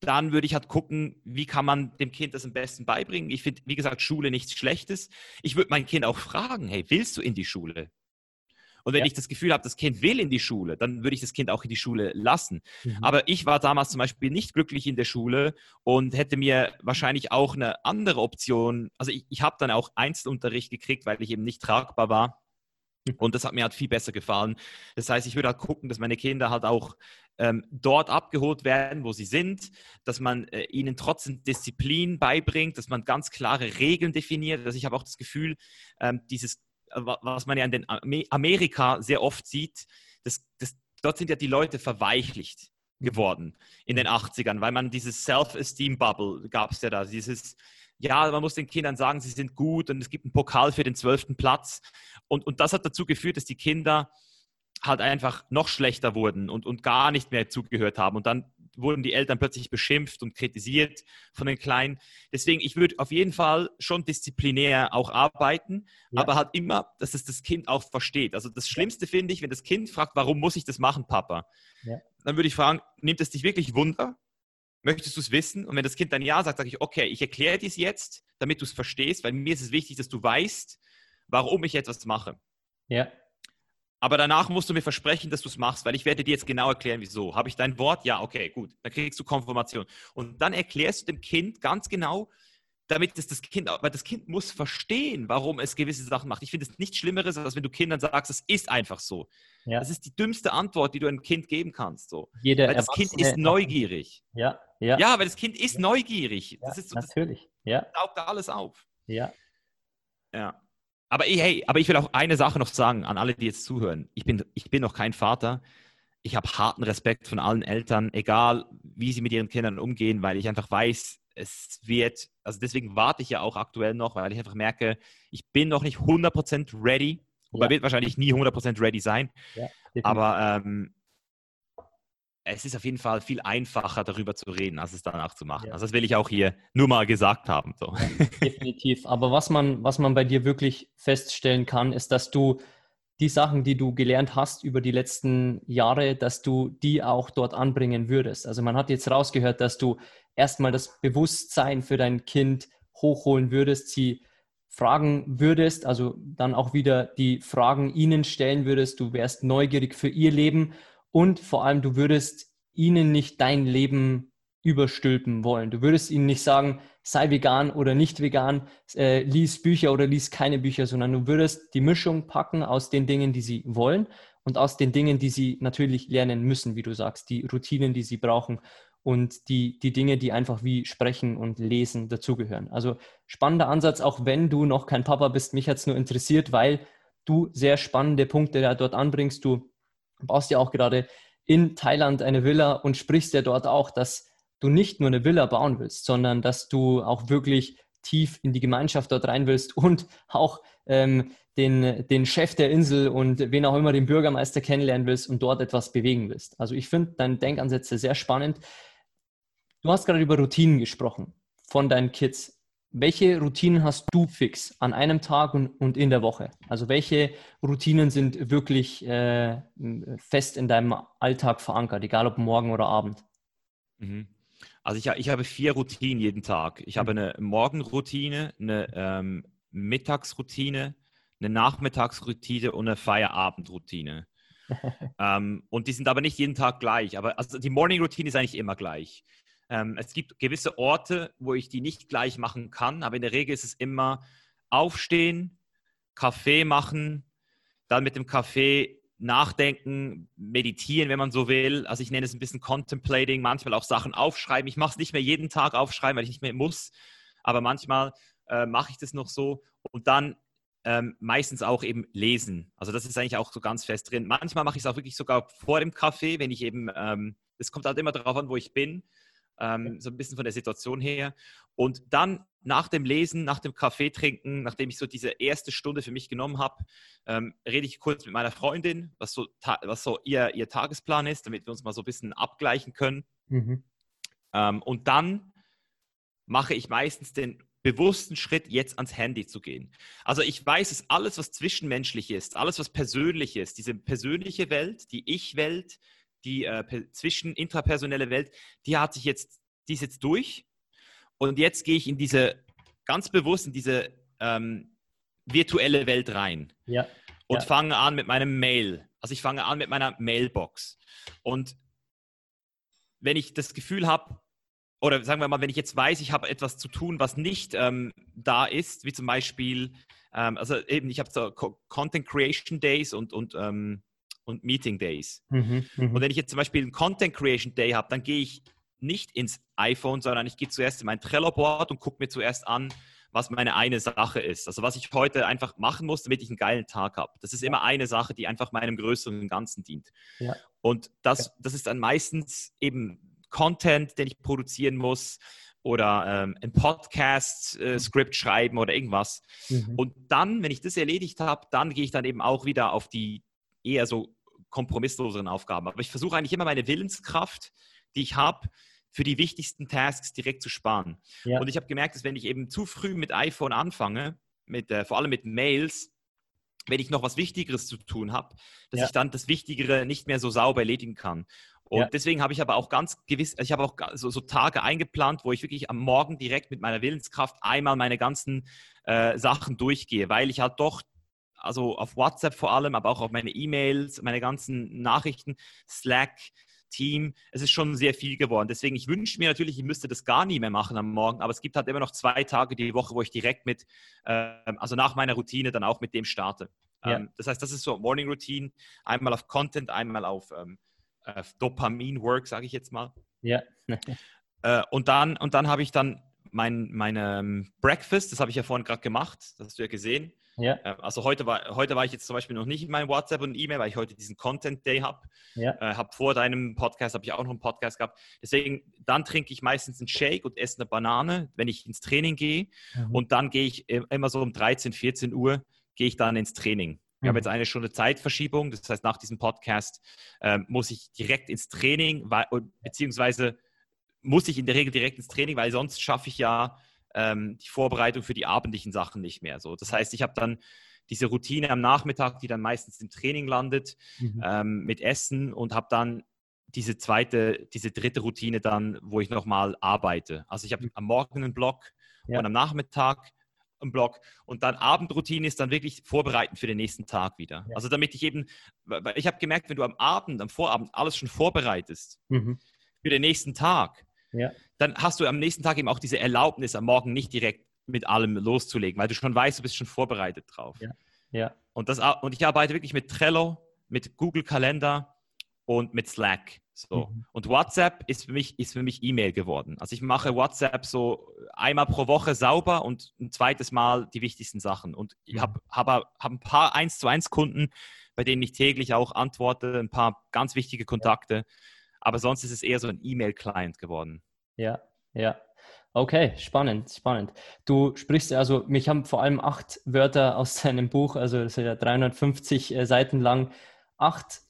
dann würde ich halt gucken, wie kann man dem Kind das am besten beibringen. Ich finde, wie gesagt, Schule nichts Schlechtes. Ich würde mein Kind auch fragen, hey, willst du in die Schule? Und wenn ja. ich das Gefühl habe, das Kind will in die Schule, dann würde ich das Kind auch in die Schule lassen. Mhm. Aber ich war damals zum Beispiel nicht glücklich in der Schule und hätte mir wahrscheinlich auch eine andere Option, also ich, ich habe dann auch Einzelunterricht gekriegt, weil ich eben nicht tragbar war. Mhm. Und das hat mir halt viel besser gefallen. Das heißt, ich würde halt gucken, dass meine Kinder halt auch ähm, dort abgeholt werden, wo sie sind, dass man äh, ihnen trotzdem Disziplin beibringt, dass man ganz klare Regeln definiert. Also ich habe auch das Gefühl, ähm, dieses was man ja in den Amerika sehr oft sieht, das, das, dort sind ja die Leute verweichlicht geworden in den 80ern, weil man dieses Self-Esteem-Bubble gab es ja da, dieses, ja, man muss den Kindern sagen, sie sind gut und es gibt einen Pokal für den zwölften Platz. Und, und das hat dazu geführt, dass die Kinder halt einfach noch schlechter wurden und, und gar nicht mehr zugehört haben. Und dann wurden die Eltern plötzlich beschimpft und kritisiert von den Kleinen. Deswegen, ich würde auf jeden Fall schon disziplinär auch arbeiten, ja. aber halt immer, dass es das Kind auch versteht. Also das Schlimmste finde ich, wenn das Kind fragt, warum muss ich das machen, Papa? Ja. Dann würde ich fragen, nimmt es dich wirklich Wunder? Möchtest du es wissen? Und wenn das Kind dann ja sagt, sage ich, okay, ich erkläre dir es jetzt, damit du es verstehst, weil mir ist es wichtig, dass du weißt, warum ich etwas mache. Ja. Aber danach musst du mir versprechen, dass du es machst, weil ich werde dir jetzt genau erklären, wieso. Habe ich dein Wort? Ja, okay, gut. Dann kriegst du Konfirmation. Und dann erklärst du dem Kind ganz genau, damit es das Kind, weil das Kind muss verstehen, warum es gewisse Sachen macht. Ich finde es nichts Schlimmeres, als wenn du Kindern sagst, es ist einfach so. Ja. Das ist die dümmste Antwort, die du einem Kind geben kannst. So. Jeder weil das Kind ist neugierig. Ja, ja. Ja, weil das Kind ist ja. neugierig. Ja, das ist so, natürlich. Das ja. saugt alles auf. Ja. Ja. Aber hey, aber ich will auch eine Sache noch sagen an alle, die jetzt zuhören. Ich bin, ich bin noch kein Vater. Ich habe harten Respekt von allen Eltern, egal wie sie mit ihren Kindern umgehen, weil ich einfach weiß, es wird, also deswegen warte ich ja auch aktuell noch, weil ich einfach merke, ich bin noch nicht 100% ready. Wobei ja. wird wahrscheinlich nie 100% ready sein. Ja, aber ähm, es ist auf jeden Fall viel einfacher, darüber zu reden, als es danach zu machen. Ja. Also das will ich auch hier nur mal gesagt haben. So. Definitiv. Aber was man, was man bei dir wirklich feststellen kann, ist, dass du die Sachen, die du gelernt hast über die letzten Jahre, dass du die auch dort anbringen würdest. Also man hat jetzt rausgehört, dass du erstmal das Bewusstsein für dein Kind hochholen würdest, sie fragen würdest, also dann auch wieder die Fragen ihnen stellen würdest, du wärst neugierig für ihr Leben und vor allem, du würdest ihnen nicht dein Leben überstülpen wollen. Du würdest ihnen nicht sagen, sei vegan oder nicht vegan, äh, lies Bücher oder lies keine Bücher, sondern du würdest die Mischung packen aus den Dingen, die sie wollen und aus den Dingen, die sie natürlich lernen müssen, wie du sagst, die Routinen, die sie brauchen und die, die Dinge, die einfach wie Sprechen und Lesen dazugehören. Also spannender Ansatz, auch wenn du noch kein Papa bist. Mich hat es nur interessiert, weil du sehr spannende Punkte da dort anbringst. Du baust ja auch gerade in Thailand eine Villa und sprichst ja dort auch, dass du nicht nur eine Villa bauen willst, sondern dass du auch wirklich tief in die Gemeinschaft dort rein willst und auch ähm, den, den Chef der Insel und wen auch immer den Bürgermeister kennenlernen willst und dort etwas bewegen willst. Also ich finde deine Denkansätze sehr spannend. Du hast gerade über Routinen gesprochen von deinen Kids. Welche Routinen hast du fix an einem Tag und, und in der Woche? Also welche Routinen sind wirklich äh, fest in deinem Alltag verankert, egal ob morgen oder Abend? Mhm. Also ich, ich, habe vier Routinen jeden Tag. Ich habe mhm. eine Morgenroutine, eine ähm, Mittagsroutine, eine Nachmittagsroutine und eine Feierabendroutine. ähm, und die sind aber nicht jeden Tag gleich. Aber also die Morning Routine ist eigentlich immer gleich. Ähm, es gibt gewisse Orte, wo ich die nicht gleich machen kann, aber in der Regel ist es immer aufstehen, Kaffee machen, dann mit dem Kaffee nachdenken, meditieren, wenn man so will. Also ich nenne es ein bisschen Contemplating, manchmal auch Sachen aufschreiben. Ich mache es nicht mehr jeden Tag aufschreiben, weil ich nicht mehr muss, aber manchmal äh, mache ich das noch so und dann ähm, meistens auch eben lesen. Also das ist eigentlich auch so ganz fest drin. Manchmal mache ich es auch wirklich sogar vor dem Kaffee, wenn ich eben, ähm, es ähm, kommt halt immer darauf an, wo ich bin, ähm, so ein bisschen von der Situation her. Und dann nach dem Lesen, nach dem Kaffee trinken, nachdem ich so diese erste Stunde für mich genommen habe, ähm, rede ich kurz mit meiner Freundin, was so, was so ihr, ihr Tagesplan ist, damit wir uns mal so ein bisschen abgleichen können. Mhm. Ähm, und dann mache ich meistens den bewussten Schritt, jetzt ans Handy zu gehen. Also ich weiß, dass alles, was zwischenmenschlich ist, alles, was persönlich ist, diese persönliche Welt, die Ich-Welt, die äh, zwischen intrapersonelle Welt, die hat sich jetzt, die ist jetzt durch. Und jetzt gehe ich in diese, ganz bewusst in diese ähm, virtuelle Welt rein. Ja. Und ja. fange an mit meinem Mail. Also ich fange an mit meiner Mailbox. Und wenn ich das Gefühl habe, oder sagen wir mal, wenn ich jetzt weiß, ich habe etwas zu tun, was nicht ähm, da ist, wie zum Beispiel, ähm, also eben, ich habe so Content Creation Days und, und, ähm, und Meeting Days. Mhm, mh. Und wenn ich jetzt zum Beispiel einen Content Creation Day habe, dann gehe ich nicht ins iPhone, sondern ich gehe zuerst in mein Trello-Board und gucke mir zuerst an, was meine eine Sache ist. Also was ich heute einfach machen muss, damit ich einen geilen Tag habe. Das ist immer eine Sache, die einfach meinem größeren Ganzen dient. Ja. Und das, ja. das ist dann meistens eben Content, den ich produzieren muss oder ähm, ein Podcast-Skript äh, schreiben oder irgendwas. Mhm. Und dann, wenn ich das erledigt habe, dann gehe ich dann eben auch wieder auf die eher so kompromissloseren Aufgaben. Aber ich versuche eigentlich immer meine Willenskraft, die ich habe, für die wichtigsten Tasks direkt zu sparen. Ja. Und ich habe gemerkt, dass wenn ich eben zu früh mit iPhone anfange, mit, äh, vor allem mit Mails, wenn ich noch was Wichtigeres zu tun habe, dass ja. ich dann das Wichtigere nicht mehr so sauber erledigen kann. Und ja. deswegen habe ich aber auch ganz gewiss, ich habe auch so, so, Tage eingeplant, wo ich wirklich am Morgen direkt mit meiner Willenskraft einmal meine ganzen äh, Sachen durchgehe, weil ich halt doch, also auf WhatsApp vor allem, aber auch auf meine E-Mails, meine ganzen Nachrichten, Slack, Team, es ist schon sehr viel geworden. Deswegen, ich wünsche mir natürlich, ich müsste das gar nie mehr machen am Morgen, aber es gibt halt immer noch zwei Tage die Woche, wo ich direkt mit, äh, also nach meiner Routine dann auch mit dem starte. Ja. Ähm, das heißt, das ist so Morning Routine, einmal auf Content, einmal auf ähm, äh, Dopamin-Work, sage ich jetzt mal. Ja. äh, und dann, und dann habe ich dann mein meine, ähm, Breakfast, das habe ich ja vorhin gerade gemacht, das hast du ja gesehen. Ja. Äh, also heute war, heute war ich jetzt zum Beispiel noch nicht in meinem WhatsApp und E-Mail, weil ich heute diesen Content Day habe. Ja. Äh, habe vor deinem Podcast, habe ich auch noch einen Podcast gehabt. Deswegen, dann trinke ich meistens einen Shake und esse eine Banane, wenn ich ins Training gehe. Mhm. Und dann gehe ich immer so um 13, 14 Uhr, gehe ich dann ins Training. Wir haben mhm. jetzt eine Stunde Zeitverschiebung. Das heißt, nach diesem Podcast äh, muss ich direkt ins Training, weil, beziehungsweise muss ich in der Regel direkt ins Training, weil sonst schaffe ich ja ähm, die Vorbereitung für die abendlichen Sachen nicht mehr. So, das heißt, ich habe dann diese Routine am Nachmittag, die dann meistens im Training landet, mhm. ähm, mit Essen und habe dann diese zweite, diese dritte Routine dann, wo ich nochmal arbeite. Also ich habe mhm. am Morgen einen Block ja. und am Nachmittag im Blog. Und dann Abendroutine ist dann wirklich vorbereiten für den nächsten Tag wieder. Ja. Also damit ich eben, weil ich habe gemerkt, wenn du am Abend, am Vorabend alles schon vorbereitest mhm. für den nächsten Tag, ja. dann hast du am nächsten Tag eben auch diese Erlaubnis, am Morgen nicht direkt mit allem loszulegen, weil du schon weißt, du bist schon vorbereitet drauf. Ja. ja. Und, das, und ich arbeite wirklich mit Trello, mit Google Kalender und mit Slack. So. Mhm. Und WhatsApp ist für mich ist für mich E-Mail geworden. Also ich mache WhatsApp so einmal pro Woche sauber und ein zweites Mal die wichtigsten Sachen. Und ich mhm. habe hab, hab ein paar 1 zu 1 Kunden, bei denen ich täglich auch antworte, ein paar ganz wichtige Kontakte. Aber sonst ist es eher so ein E-Mail-Client geworden. Ja, ja. Okay, spannend, spannend. Du sprichst also, mich haben vor allem acht Wörter aus deinem Buch, also das ist ja 350 äh, Seiten lang, acht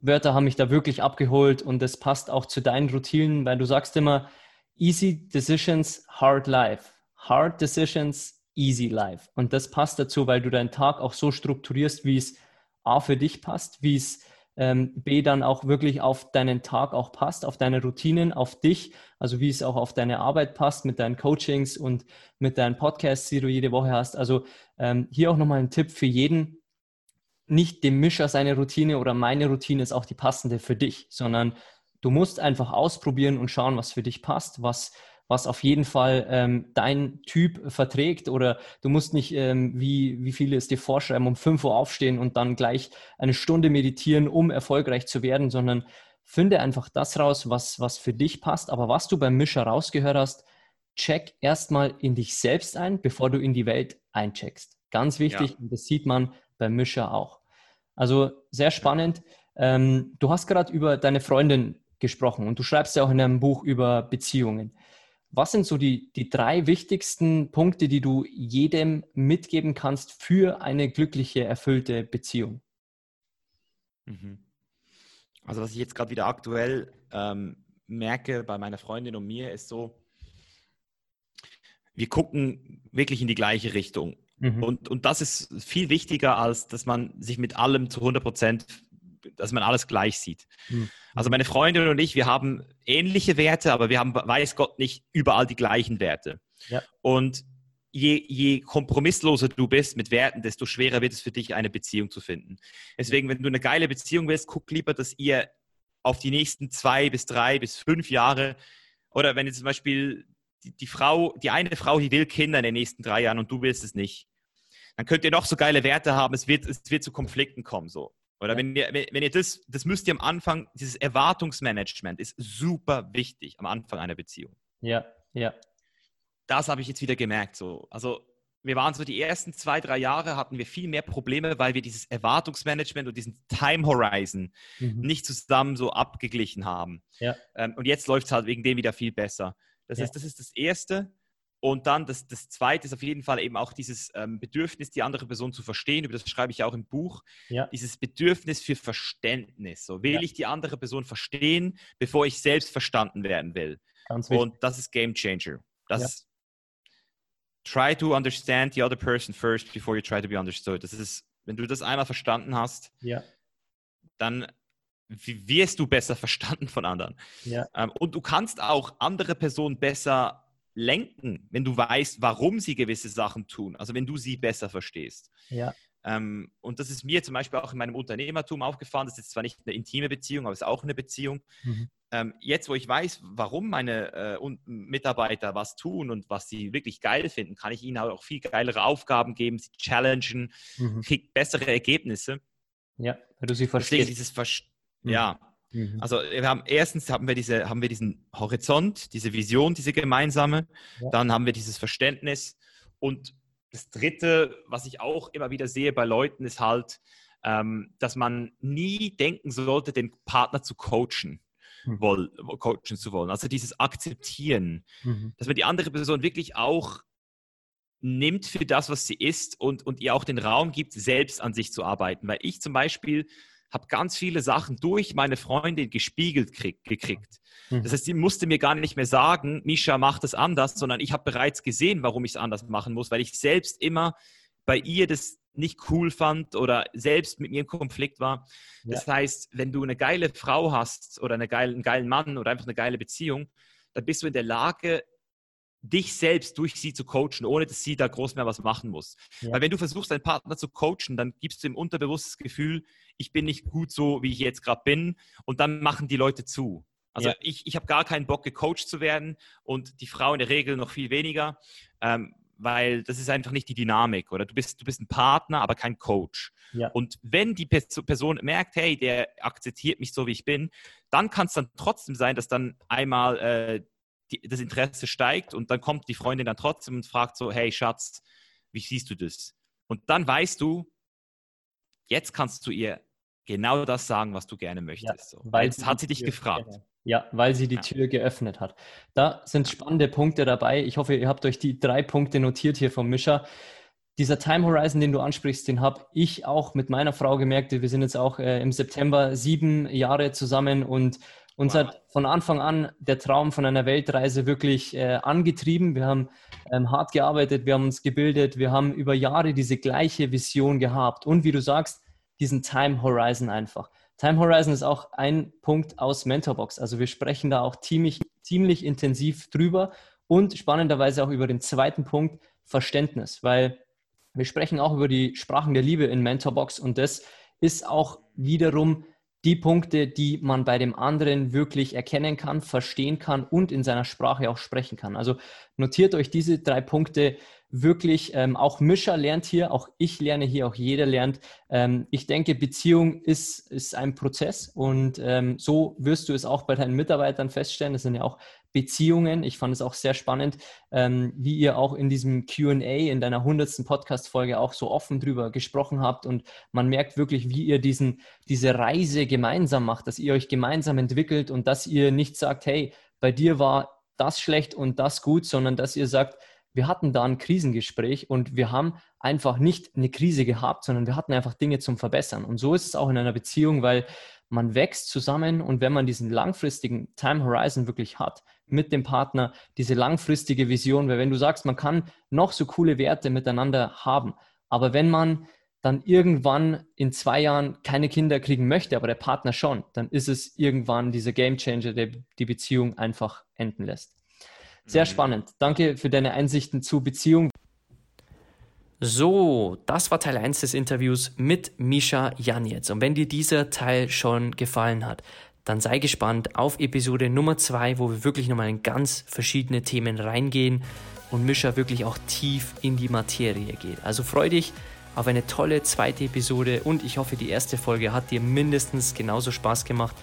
Wörter haben mich da wirklich abgeholt und das passt auch zu deinen Routinen, weil du sagst immer, easy decisions, hard life. Hard decisions, easy life. Und das passt dazu, weil du deinen Tag auch so strukturierst, wie es A für dich passt, wie es ähm, B dann auch wirklich auf deinen Tag auch passt, auf deine Routinen, auf dich, also wie es auch auf deine Arbeit passt mit deinen Coachings und mit deinen Podcasts, die du jede Woche hast. Also ähm, hier auch nochmal ein Tipp für jeden, nicht dem Mischer seine Routine oder meine Routine ist auch die passende für dich, sondern du musst einfach ausprobieren und schauen, was für dich passt, was, was auf jeden Fall ähm, dein Typ verträgt oder du musst nicht, ähm, wie, wie viele es dir vorschreiben, um 5 Uhr aufstehen und dann gleich eine Stunde meditieren, um erfolgreich zu werden, sondern finde einfach das raus, was, was für dich passt. Aber was du beim Mischer rausgehört hast, check erstmal in dich selbst ein, bevor du in die Welt eincheckst. Ganz wichtig, ja. und das sieht man beim Mischer auch. Also sehr spannend. Ähm, du hast gerade über deine Freundin gesprochen und du schreibst ja auch in deinem Buch über Beziehungen. Was sind so die, die drei wichtigsten Punkte, die du jedem mitgeben kannst für eine glückliche, erfüllte Beziehung? Mhm. Also was ich jetzt gerade wieder aktuell ähm, merke bei meiner Freundin und mir, ist so, wir gucken wirklich in die gleiche Richtung. Mhm. Und, und das ist viel wichtiger, als dass man sich mit allem zu 100 Prozent, dass man alles gleich sieht. Mhm. Also meine Freundin und ich, wir haben ähnliche Werte, aber wir haben, weiß Gott, nicht überall die gleichen Werte. Ja. Und je, je kompromissloser du bist mit Werten, desto schwerer wird es für dich, eine Beziehung zu finden. Deswegen, wenn du eine geile Beziehung willst, guck lieber, dass ihr auf die nächsten zwei bis drei bis fünf Jahre oder wenn jetzt zum Beispiel die, die, Frau, die eine Frau, die will Kinder in den nächsten drei Jahren und du willst es nicht, dann könnt ihr noch so geile Werte haben, es wird, es wird zu Konflikten kommen so. Oder ja. wenn ihr, wenn ihr das, das müsst ihr am Anfang, dieses Erwartungsmanagement ist super wichtig am Anfang einer Beziehung. Ja, ja. Das habe ich jetzt wieder gemerkt. So. Also wir waren so die ersten zwei, drei Jahre hatten wir viel mehr Probleme, weil wir dieses Erwartungsmanagement und diesen Time Horizon mhm. nicht zusammen so abgeglichen haben. Ja. Ähm, und jetzt läuft es halt wegen dem wieder viel besser. Das, ja. heißt, das ist das Erste. Und dann das, das Zweite ist auf jeden Fall eben auch dieses ähm, Bedürfnis, die andere Person zu verstehen. Über das schreibe ich auch im Buch. Ja. Dieses Bedürfnis für Verständnis. So will ja. ich die andere Person verstehen, bevor ich selbst verstanden werden will. Und das ist Game Changer. Das ja. Try to understand the other person first before you try to be understood. Das ist, wenn du das einmal verstanden hast, dann wirst du besser verstanden von anderen. Ähm, und du kannst auch andere Personen besser lenken, wenn du weißt, warum sie gewisse Sachen tun. Also wenn du sie besser verstehst. Ja. Ähm, und das ist mir zum Beispiel auch in meinem Unternehmertum aufgefallen. Das ist zwar nicht eine intime Beziehung, aber es ist auch eine Beziehung. Mhm. Ähm, jetzt, wo ich weiß, warum meine äh, Mitarbeiter was tun und was sie wirklich geil finden, kann ich ihnen auch viel geilere Aufgaben geben, sie challengen, mhm. kriege bessere Ergebnisse. Ja, weil du sie verstehst. Deswegen dieses Ver mhm. Ja, Mhm. Also wir haben erstens haben wir diese, haben wir diesen Horizont, diese Vision, diese gemeinsame, ja. dann haben wir dieses Verständnis und das dritte, was ich auch immer wieder sehe bei Leuten, ist halt, ähm, dass man nie denken sollte, den Partner zu coachen. Mhm. Woll, coachen zu wollen. Also dieses Akzeptieren, mhm. dass man die andere Person wirklich auch nimmt für das, was sie ist und, und ihr auch den Raum gibt, selbst an sich zu arbeiten. Weil ich zum Beispiel habe ganz viele Sachen durch meine Freundin gespiegelt krieg, gekriegt. Mhm. Das heißt, sie musste mir gar nicht mehr sagen, Misha, mach das anders, sondern ich habe bereits gesehen, warum ich es anders machen muss, weil ich selbst immer bei ihr das nicht cool fand oder selbst mit mir im Konflikt war. Ja. Das heißt, wenn du eine geile Frau hast oder eine geile, einen geilen Mann oder einfach eine geile Beziehung, dann bist du in der Lage, dich selbst durch sie zu coachen, ohne dass sie da groß mehr was machen muss. Ja. Weil wenn du versuchst, deinen Partner zu coachen, dann gibst du ihm unterbewusstes Gefühl, ich bin nicht gut so, wie ich jetzt gerade bin. Und dann machen die Leute zu. Also ja. ich, ich habe gar keinen Bock, gecoacht zu werden und die Frau in der Regel noch viel weniger, ähm, weil das ist einfach nicht die Dynamik. Oder du bist, du bist ein Partner, aber kein Coach. Ja. Und wenn die Person merkt, hey, der akzeptiert mich so, wie ich bin, dann kann es dann trotzdem sein, dass dann einmal äh, die, das Interesse steigt und dann kommt die Freundin dann trotzdem und fragt so, hey Schatz, wie siehst du das? Und dann weißt du, jetzt kannst du ihr genau das sagen, was du gerne möchtest. Ja, weil jetzt hat sie dich Tür, gefragt. Ja, weil sie die ja. Tür geöffnet hat. Da sind spannende Punkte dabei. Ich hoffe, ihr habt euch die drei Punkte notiert hier vom Mischer. Dieser Time Horizon, den du ansprichst, den habe ich auch mit meiner Frau gemerkt. Wir sind jetzt auch äh, im September sieben Jahre zusammen und uns wow. hat von Anfang an der Traum von einer Weltreise wirklich äh, angetrieben. Wir haben ähm, hart gearbeitet, wir haben uns gebildet, wir haben über Jahre diese gleiche Vision gehabt. Und wie du sagst, diesen Time Horizon einfach. Time Horizon ist auch ein Punkt aus Mentorbox. Also wir sprechen da auch ziemlich, ziemlich intensiv drüber und spannenderweise auch über den zweiten Punkt, Verständnis, weil wir sprechen auch über die Sprachen der Liebe in Mentorbox und das ist auch wiederum die Punkte, die man bei dem anderen wirklich erkennen kann, verstehen kann und in seiner Sprache auch sprechen kann. Also notiert euch diese drei Punkte wirklich. Ähm, auch Mischer lernt hier, auch ich lerne hier, auch jeder lernt. Ähm, ich denke, Beziehung ist, ist ein Prozess und ähm, so wirst du es auch bei deinen Mitarbeitern feststellen. Das sind ja auch Beziehungen. Ich fand es auch sehr spannend, ähm, wie ihr auch in diesem QA in deiner hundertsten Podcast-Folge auch so offen drüber gesprochen habt. Und man merkt wirklich, wie ihr diesen, diese Reise gemeinsam macht, dass ihr euch gemeinsam entwickelt und dass ihr nicht sagt, hey, bei dir war das schlecht und das gut, sondern dass ihr sagt, wir hatten da ein Krisengespräch und wir haben einfach nicht eine Krise gehabt, sondern wir hatten einfach Dinge zum Verbessern. Und so ist es auch in einer Beziehung, weil man wächst zusammen und wenn man diesen langfristigen Time Horizon wirklich hat mit dem Partner, diese langfristige Vision, weil wenn du sagst, man kann noch so coole Werte miteinander haben, aber wenn man dann irgendwann in zwei Jahren keine Kinder kriegen möchte, aber der Partner schon, dann ist es irgendwann dieser Game Changer, der die Beziehung einfach enden lässt. Sehr mhm. spannend. Danke für deine Einsichten zu Beziehung. So, das war Teil 1 des Interviews mit Misha Janetz. Und wenn dir dieser Teil schon gefallen hat, dann sei gespannt auf Episode Nummer 2, wo wir wirklich nochmal in ganz verschiedene Themen reingehen und Mischa wirklich auch tief in die Materie geht. Also freu dich auf eine tolle zweite Episode und ich hoffe, die erste Folge hat dir mindestens genauso Spaß gemacht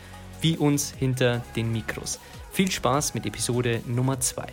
wie uns hinter den Mikros. Viel Spaß mit Episode Nummer 2.